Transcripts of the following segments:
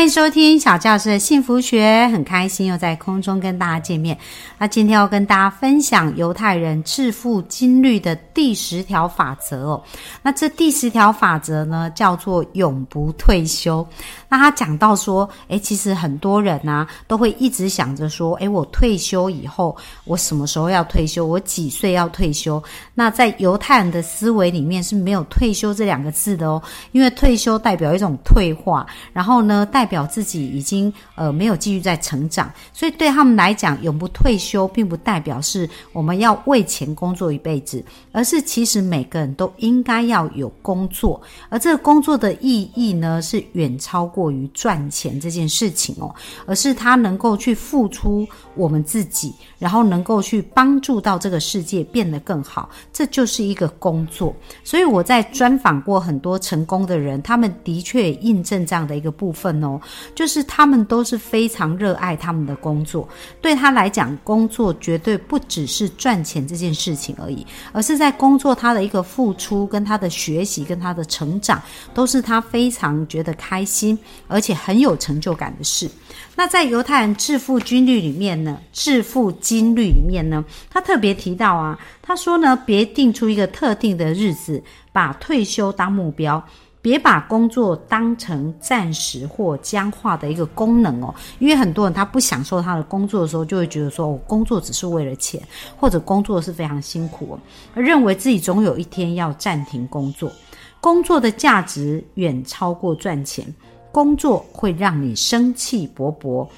欢迎收听小教师的幸福学，很开心又在空中跟大家见面。那今天要跟大家分享犹太人致富金律的第十条法则哦。那这第十条法则呢，叫做永不退休。那他讲到说，诶，其实很多人呢都会一直想着说，诶，我退休以后，我什么时候要退休？我几岁要退休？那在犹太人的思维里面是没有退休这两个字的哦，因为退休代表一种退化，然后呢，代表自己已经呃没有继续在成长，所以对他们来讲，永不退休并不代表是我们要为钱工作一辈子，而是其实每个人都应该要有工作，而这个工作的意义呢，是远超过于赚钱这件事情哦，而是他能够去付出我们自己，然后能够去帮助到这个世界变得更好，这就是一个工作。所以我在专访过很多成功的人，他们的确印证这样的一个部分哦。就是他们都是非常热爱他们的工作，对他来讲，工作绝对不只是赚钱这件事情而已，而是在工作他的一个付出、跟他的学习、跟他的成长，都是他非常觉得开心，而且很有成就感的事。那在犹太人致富军律里面呢，致富金律里面呢，他特别提到啊，他说呢，别定出一个特定的日子，把退休当目标。别把工作当成暂时或僵化的一个功能哦，因为很多人他不享受他的工作的时候，就会觉得说，我工作只是为了钱，或者工作是非常辛苦，而认为自己总有一天要暂停工作。工作的价值远超过赚钱，工作会让你生气勃勃，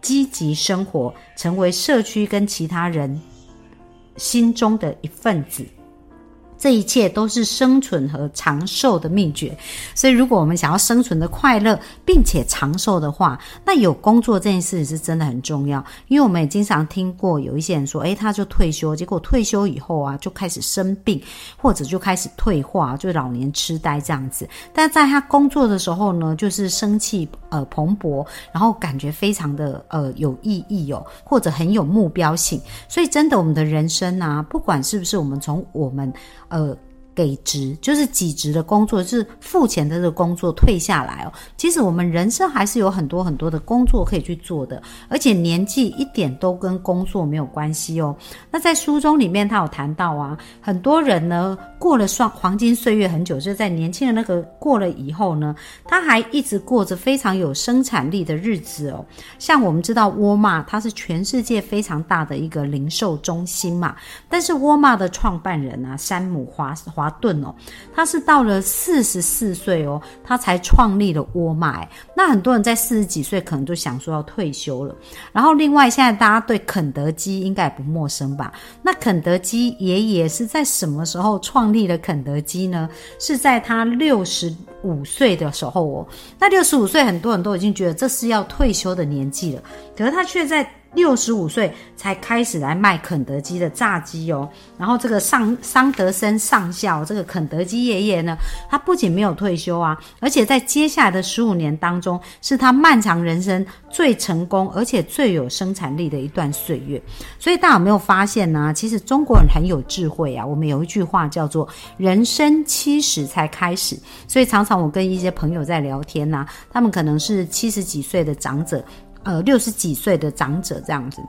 积极生活，成为社区跟其他人心中的一份子。这一切都是生存和长寿的秘诀，所以如果我们想要生存的快乐并且长寿的话，那有工作这件事是真的很重要。因为我们也经常听过有一些人说，诶，他就退休，结果退休以后啊，就开始生病，或者就开始退化，就老年痴呆这样子。但在他工作的时候呢，就是生气呃蓬勃，然后感觉非常的呃有意义哦，或者很有目标性。所以真的，我们的人生啊，不管是不是我们从我们。呃。给职就是给职的工作，是付钱的这个工作退下来哦。其实我们人生还是有很多很多的工作可以去做的，而且年纪一点都跟工作没有关系哦。那在书中里面，他有谈到啊，很多人呢过了双黄金岁月很久，就在年轻的那个过了以后呢，他还一直过着非常有生产力的日子哦。像我们知道沃尔玛，它是全世界非常大的一个零售中心嘛，但是沃尔玛的创办人啊，山姆华华。华顿哦，他是到了四十四岁哦，他才创立了沃尔玛。那很多人在四十几岁可能就想说要退休了。然后另外，现在大家对肯德基应该也不陌生吧？那肯德基爷爷是在什么时候创立了肯德基呢？是在他六十五岁的时候哦。那六十五岁，很多人都已经觉得这是要退休的年纪了，可是他却在。六十五岁才开始来卖肯德基的炸鸡哦，然后这个桑桑德森上校，这个肯德基爷爷呢，他不仅没有退休啊，而且在接下来的十五年当中，是他漫长人生最成功而且最有生产力的一段岁月。所以大家有没有发现呢？其实中国人很有智慧啊。我们有一句话叫做“人生七十才开始”，所以常常我跟一些朋友在聊天呐，他们可能是七十几岁的长者。呃，六十几岁的长者这样子。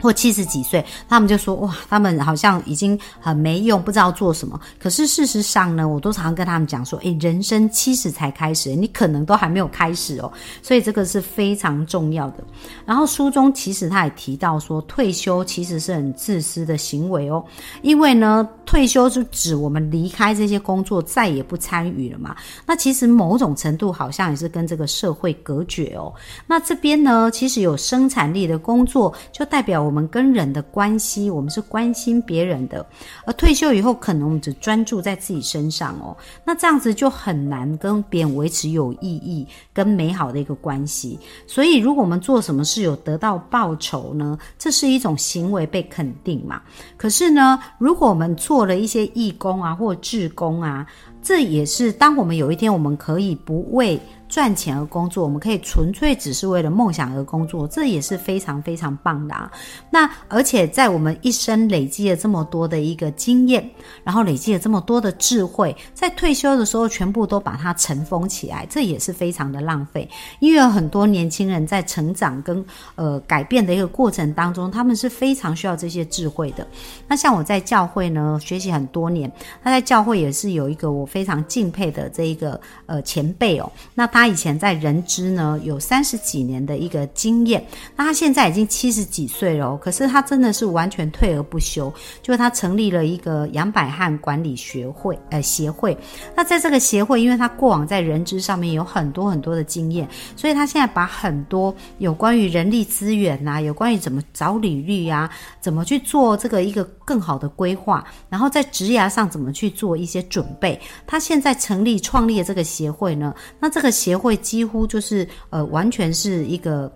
或七十几岁，他们就说哇，他们好像已经很没用，不知道做什么。可是事实上呢，我都常常跟他们讲说，诶，人生七十才开始，你可能都还没有开始哦。所以这个是非常重要的。然后书中其实他也提到说，退休其实是很自私的行为哦，因为呢，退休就指我们离开这些工作，再也不参与了嘛。那其实某种程度好像也是跟这个社会隔绝哦。那这边呢，其实有生产力的工作，就代表。我们跟人的关系，我们是关心别人的，而退休以后，可能我们只专注在自己身上哦。那这样子就很难跟别人维持有意义跟美好的一个关系。所以，如果我们做什么事有得到报酬呢？这是一种行为被肯定嘛？可是呢，如果我们做了一些义工啊或志工啊，这也是当我们有一天我们可以不为。赚钱而工作，我们可以纯粹只是为了梦想而工作，这也是非常非常棒的啊。那而且在我们一生累积了这么多的一个经验，然后累积了这么多的智慧，在退休的时候全部都把它尘封起来，这也是非常的浪费。因为有很多年轻人在成长跟呃改变的一个过程当中，他们是非常需要这些智慧的。那像我在教会呢学习很多年，他在教会也是有一个我非常敬佩的这一个呃前辈哦。那他。他以前在人资呢有三十几年的一个经验，那他现在已经七十几岁了，可是他真的是完全退而不休，就他成立了一个杨百翰管理学会呃协会。那在这个协会，因为他过往在人资上面有很多很多的经验，所以他现在把很多有关于人力资源呐，有关于怎么找履历啊，怎么去做这个一个更好的规划，然后在职涯上怎么去做一些准备，他现在成立创立的这个协会呢，那这个协协会几乎就是呃，完全是一个。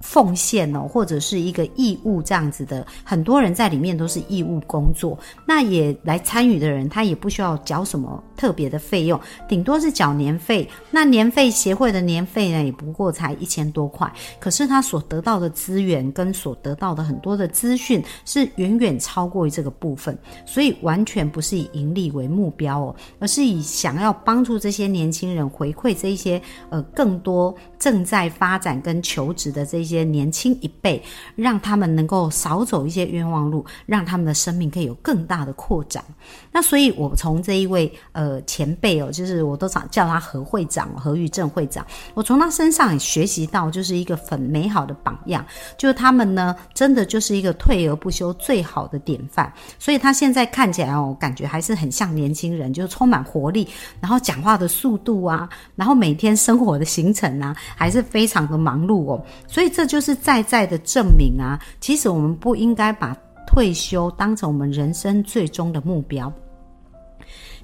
奉献哦，或者是一个义务这样子的，很多人在里面都是义务工作。那也来参与的人，他也不需要缴什么特别的费用，顶多是缴年费。那年费协会的年费呢，也不过才一千多块。可是他所得到的资源跟所得到的很多的资讯，是远远超过于这个部分。所以完全不是以盈利为目标哦，而是以想要帮助这些年轻人回馈这一些呃更多正在发展跟求职的这。一些年轻一辈，让他们能够少走一些冤枉路，让他们的生命可以有更大的扩展。那所以，我从这一位呃前辈哦，就是我都常叫他何会长、何玉正会长，我从他身上也学习到，就是一个很美好的榜样。就是他们呢，真的就是一个退而不休最好的典范。所以他现在看起来哦，感觉还是很像年轻人，就是充满活力，然后讲话的速度啊，然后每天生活的行程啊，还是非常的忙碌哦。所以。这就是在在的证明啊！其实我们不应该把退休当成我们人生最终的目标。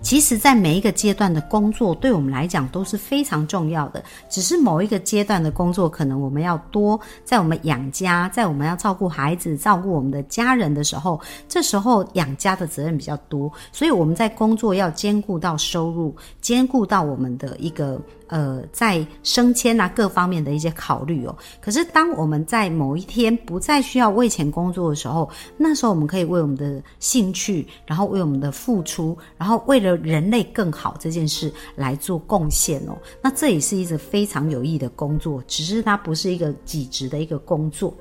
其实，在每一个阶段的工作，对我们来讲都是非常重要的。只是某一个阶段的工作，可能我们要多在我们养家，在我们要照顾孩子、照顾我们的家人的时候，这时候养家的责任比较多，所以我们在工作要兼顾到收入，兼顾到我们的一个。呃，在升迁啊各方面的一些考虑哦。可是当我们在某一天不再需要为钱工作的时候，那时候我们可以为我们的兴趣，然后为我们的付出，然后为了人类更好这件事来做贡献哦。那这也是一个非常有益的工作，只是它不是一个己职的一个工作。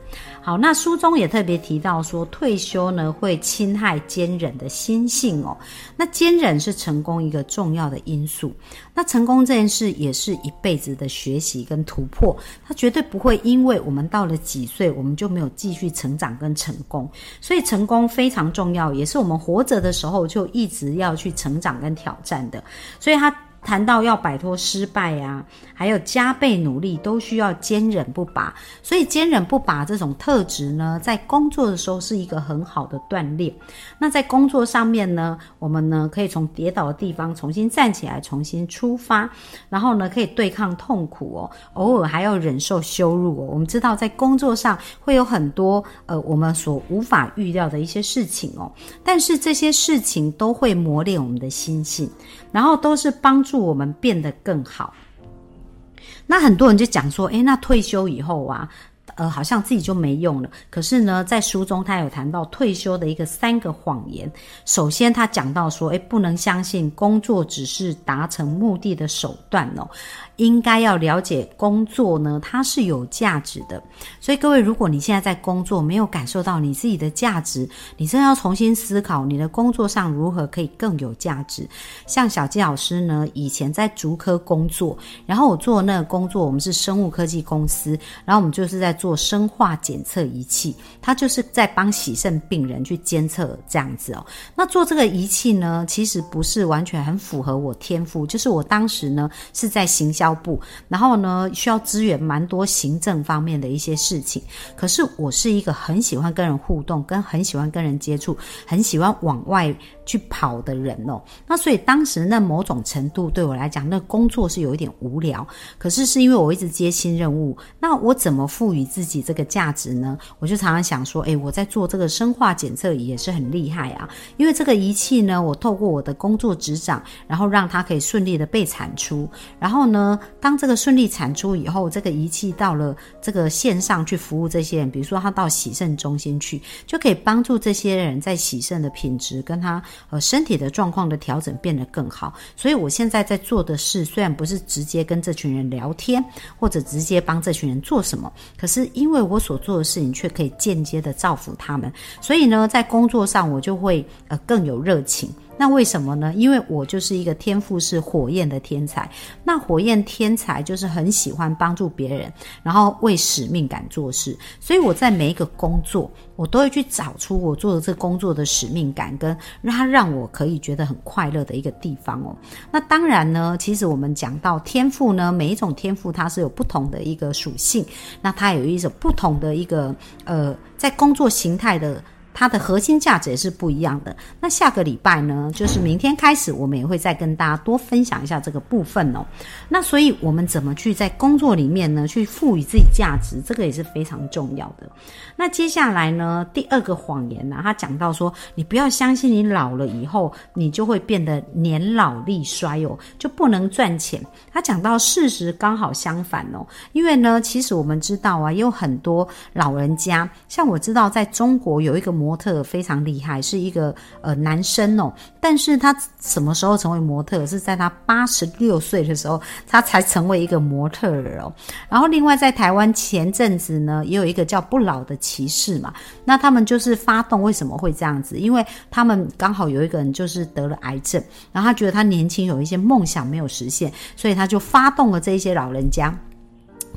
好，那书中也特别提到说，退休呢会侵害坚忍的心性哦。那坚忍是成功一个重要的因素。那成功这件事也是是一辈子的学习跟突破，它绝对不会因为我们到了几岁，我们就没有继续成长跟成功。所以成功非常重要，也是我们活着的时候就一直要去成长跟挑战的。所以它。谈到要摆脱失败呀，还有加倍努力，都需要坚忍不拔。所以坚忍不拔这种特质呢，在工作的时候是一个很好的锻炼。那在工作上面呢，我们呢可以从跌倒的地方重新站起来，重新出发，然后呢可以对抗痛苦哦，偶尔还要忍受羞辱哦。我们知道在工作上会有很多呃我们所无法预料的一些事情哦，但是这些事情都会磨练我们的心性，然后都是帮助。助我们变得更好。那很多人就讲说，诶，那退休以后啊，呃，好像自己就没用了。可是呢，在书中他有谈到退休的一个三个谎言。首先，他讲到说，诶，不能相信工作只是达成目的的手段哦。应该要了解工作呢，它是有价值的。所以各位，如果你现在在工作，没有感受到你自己的价值，你真的要重新思考你的工作上如何可以更有价值。像小季老师呢，以前在竹科工作，然后我做那个工作，我们是生物科技公司，然后我们就是在做生化检测仪器，它就是在帮洗肾病人去监测这样子哦。那做这个仪器呢，其实不是完全很符合我天赋，就是我当时呢是在行销。部，然后呢，需要支援蛮多行政方面的一些事情。可是我是一个很喜欢跟人互动，跟很喜欢跟人接触，很喜欢往外。去跑的人哦。那所以当时那某种程度对我来讲，那工作是有一点无聊。可是是因为我一直接新任务，那我怎么赋予自己这个价值呢？我就常常想说，诶，我在做这个生化检测也是很厉害啊。因为这个仪器呢，我透过我的工作执掌，然后让它可以顺利的被产出。然后呢，当这个顺利产出以后，这个仪器到了这个线上去服务这些人，比如说他到洗肾中心去，就可以帮助这些人在洗肾的品质跟他呃身体的状况的调整变得更好。所以我现在在做的事，虽然不是直接跟这群人聊天，或者直接帮这群人做什么，可是因为我所做的事情却可以间接的造福他们，所以呢，在工作上我就会呃更有热情。那为什么呢？因为我就是一个天赋是火焰的天才。那火焰天才就是很喜欢帮助别人，然后为使命感做事。所以我在每一个工作，我都会去找出我做的这工作的使命感，跟让它让我可以觉得很快乐的一个地方哦。那当然呢，其实我们讲到天赋呢，每一种天赋它是有不同的一个属性，那它有一种不同的一个呃，在工作形态的。它的核心价值也是不一样的。那下个礼拜呢，就是明天开始，我们也会再跟大家多分享一下这个部分哦。那所以，我们怎么去在工作里面呢，去赋予自己价值，这个也是非常重要的。那接下来呢，第二个谎言呢，他讲到说，你不要相信你老了以后，你就会变得年老力衰哦，就不能赚钱。他讲到事实刚好相反哦，因为呢，其实我们知道啊，有很多老人家，像我知道在中国有一个。模特非常厉害，是一个呃男生哦，但是他什么时候成为模特？是在他八十六岁的时候，他才成为一个模特儿哦。然后另外在台湾前阵子呢，也有一个叫不老的骑士嘛，那他们就是发动为什么会这样子？因为他们刚好有一个人就是得了癌症，然后他觉得他年轻有一些梦想没有实现，所以他就发动了这一些老人家。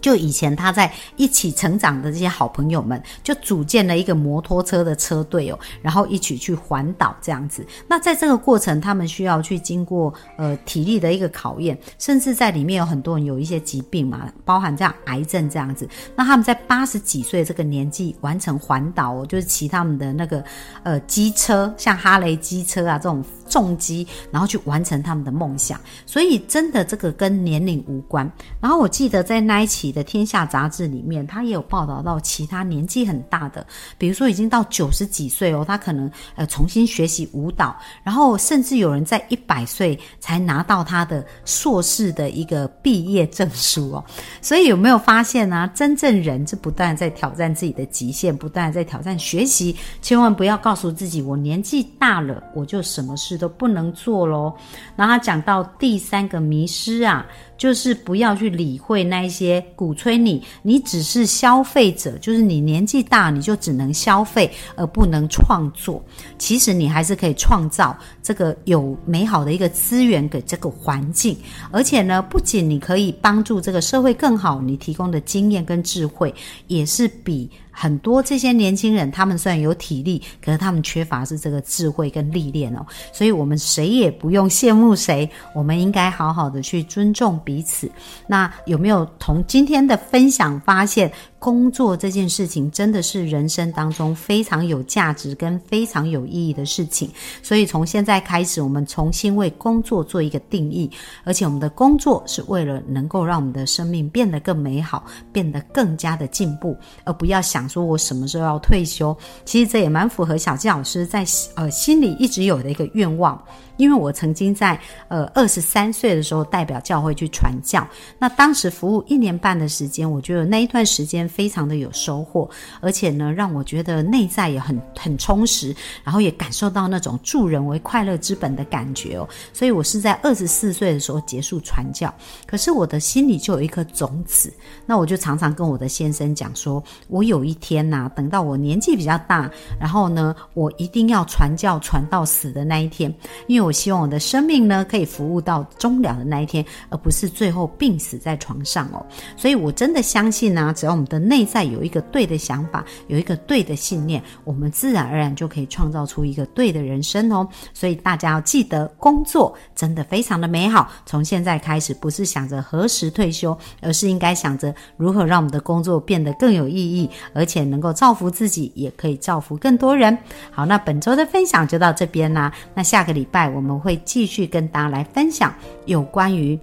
就以前他在一起成长的这些好朋友们，就组建了一个摩托车的车队哦，然后一起去环岛这样子。那在这个过程，他们需要去经过呃体力的一个考验，甚至在里面有很多人有一些疾病嘛，包含这样癌症这样子。那他们在八十几岁这个年纪完成环岛哦，就是骑他们的那个呃机车，像哈雷机车啊这种。重击，然后去完成他们的梦想，所以真的这个跟年龄无关。然后我记得在那一期的《天下》杂志里面，他也有报道到其他年纪很大的，比如说已经到九十几岁哦，他可能呃重新学习舞蹈，然后甚至有人在一百岁才拿到他的硕士的一个毕业证书哦。所以有没有发现呢？真正人是不断在挑战自己的极限，不断在挑战学习，千万不要告诉自己我年纪大了我就什么事。都不能做喽。然后讲到第三个迷失啊，就是不要去理会那些鼓吹你，你只是消费者，就是你年纪大你就只能消费而不能创作。其实你还是可以创造这个有美好的一个资源给这个环境，而且呢，不仅你可以帮助这个社会更好，你提供的经验跟智慧也是比。很多这些年轻人，他们虽然有体力，可是他们缺乏是这个智慧跟历练哦。所以，我们谁也不用羡慕谁，我们应该好好的去尊重彼此。那有没有从今天的分享发现？工作这件事情真的是人生当中非常有价值跟非常有意义的事情，所以从现在开始，我们重新为工作做一个定义，而且我们的工作是为了能够让我们的生命变得更美好，变得更加的进步，而不要想说我什么时候要退休。其实这也蛮符合小纪老师在呃心里一直有的一个愿望。因为我曾经在呃二十三岁的时候代表教会去传教，那当时服务一年半的时间，我觉得那一段时间非常的有收获，而且呢让我觉得内在也很很充实，然后也感受到那种助人为快乐之本的感觉哦。所以我是在二十四岁的时候结束传教，可是我的心里就有一颗种子，那我就常常跟我的先生讲说，我有一天呐，等到我年纪比较大，然后呢，我一定要传教传到死的那一天，因为。我希望我的生命呢，可以服务到终了的那一天，而不是最后病死在床上哦。所以我真的相信呢，只要我们的内在有一个对的想法，有一个对的信念，我们自然而然就可以创造出一个对的人生哦。所以大家要记得，工作真的非常的美好。从现在开始，不是想着何时退休，而是应该想着如何让我们的工作变得更有意义，而且能够造福自己，也可以造福更多人。好，那本周的分享就到这边啦。那下个礼拜我们会继续跟大家来分享有关于。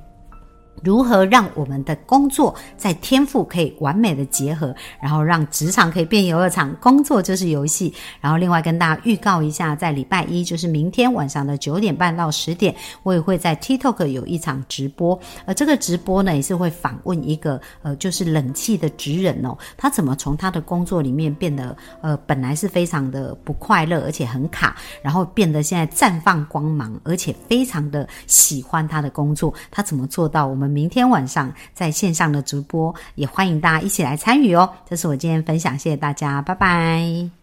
如何让我们的工作在天赋可以完美的结合，然后让职场可以变游乐场，工作就是游戏。然后另外跟大家预告一下，在礼拜一就是明天晚上的九点半到十点，我也会在 TikTok 有一场直播。而这个直播呢，也是会访问一个呃，就是冷气的职人哦，他怎么从他的工作里面变得呃，本来是非常的不快乐，而且很卡，然后变得现在绽放光芒，而且非常的喜欢他的工作。他怎么做到？我们明天晚上在线上的直播，也欢迎大家一起来参与哦。这是我今天分享，谢谢大家，拜拜。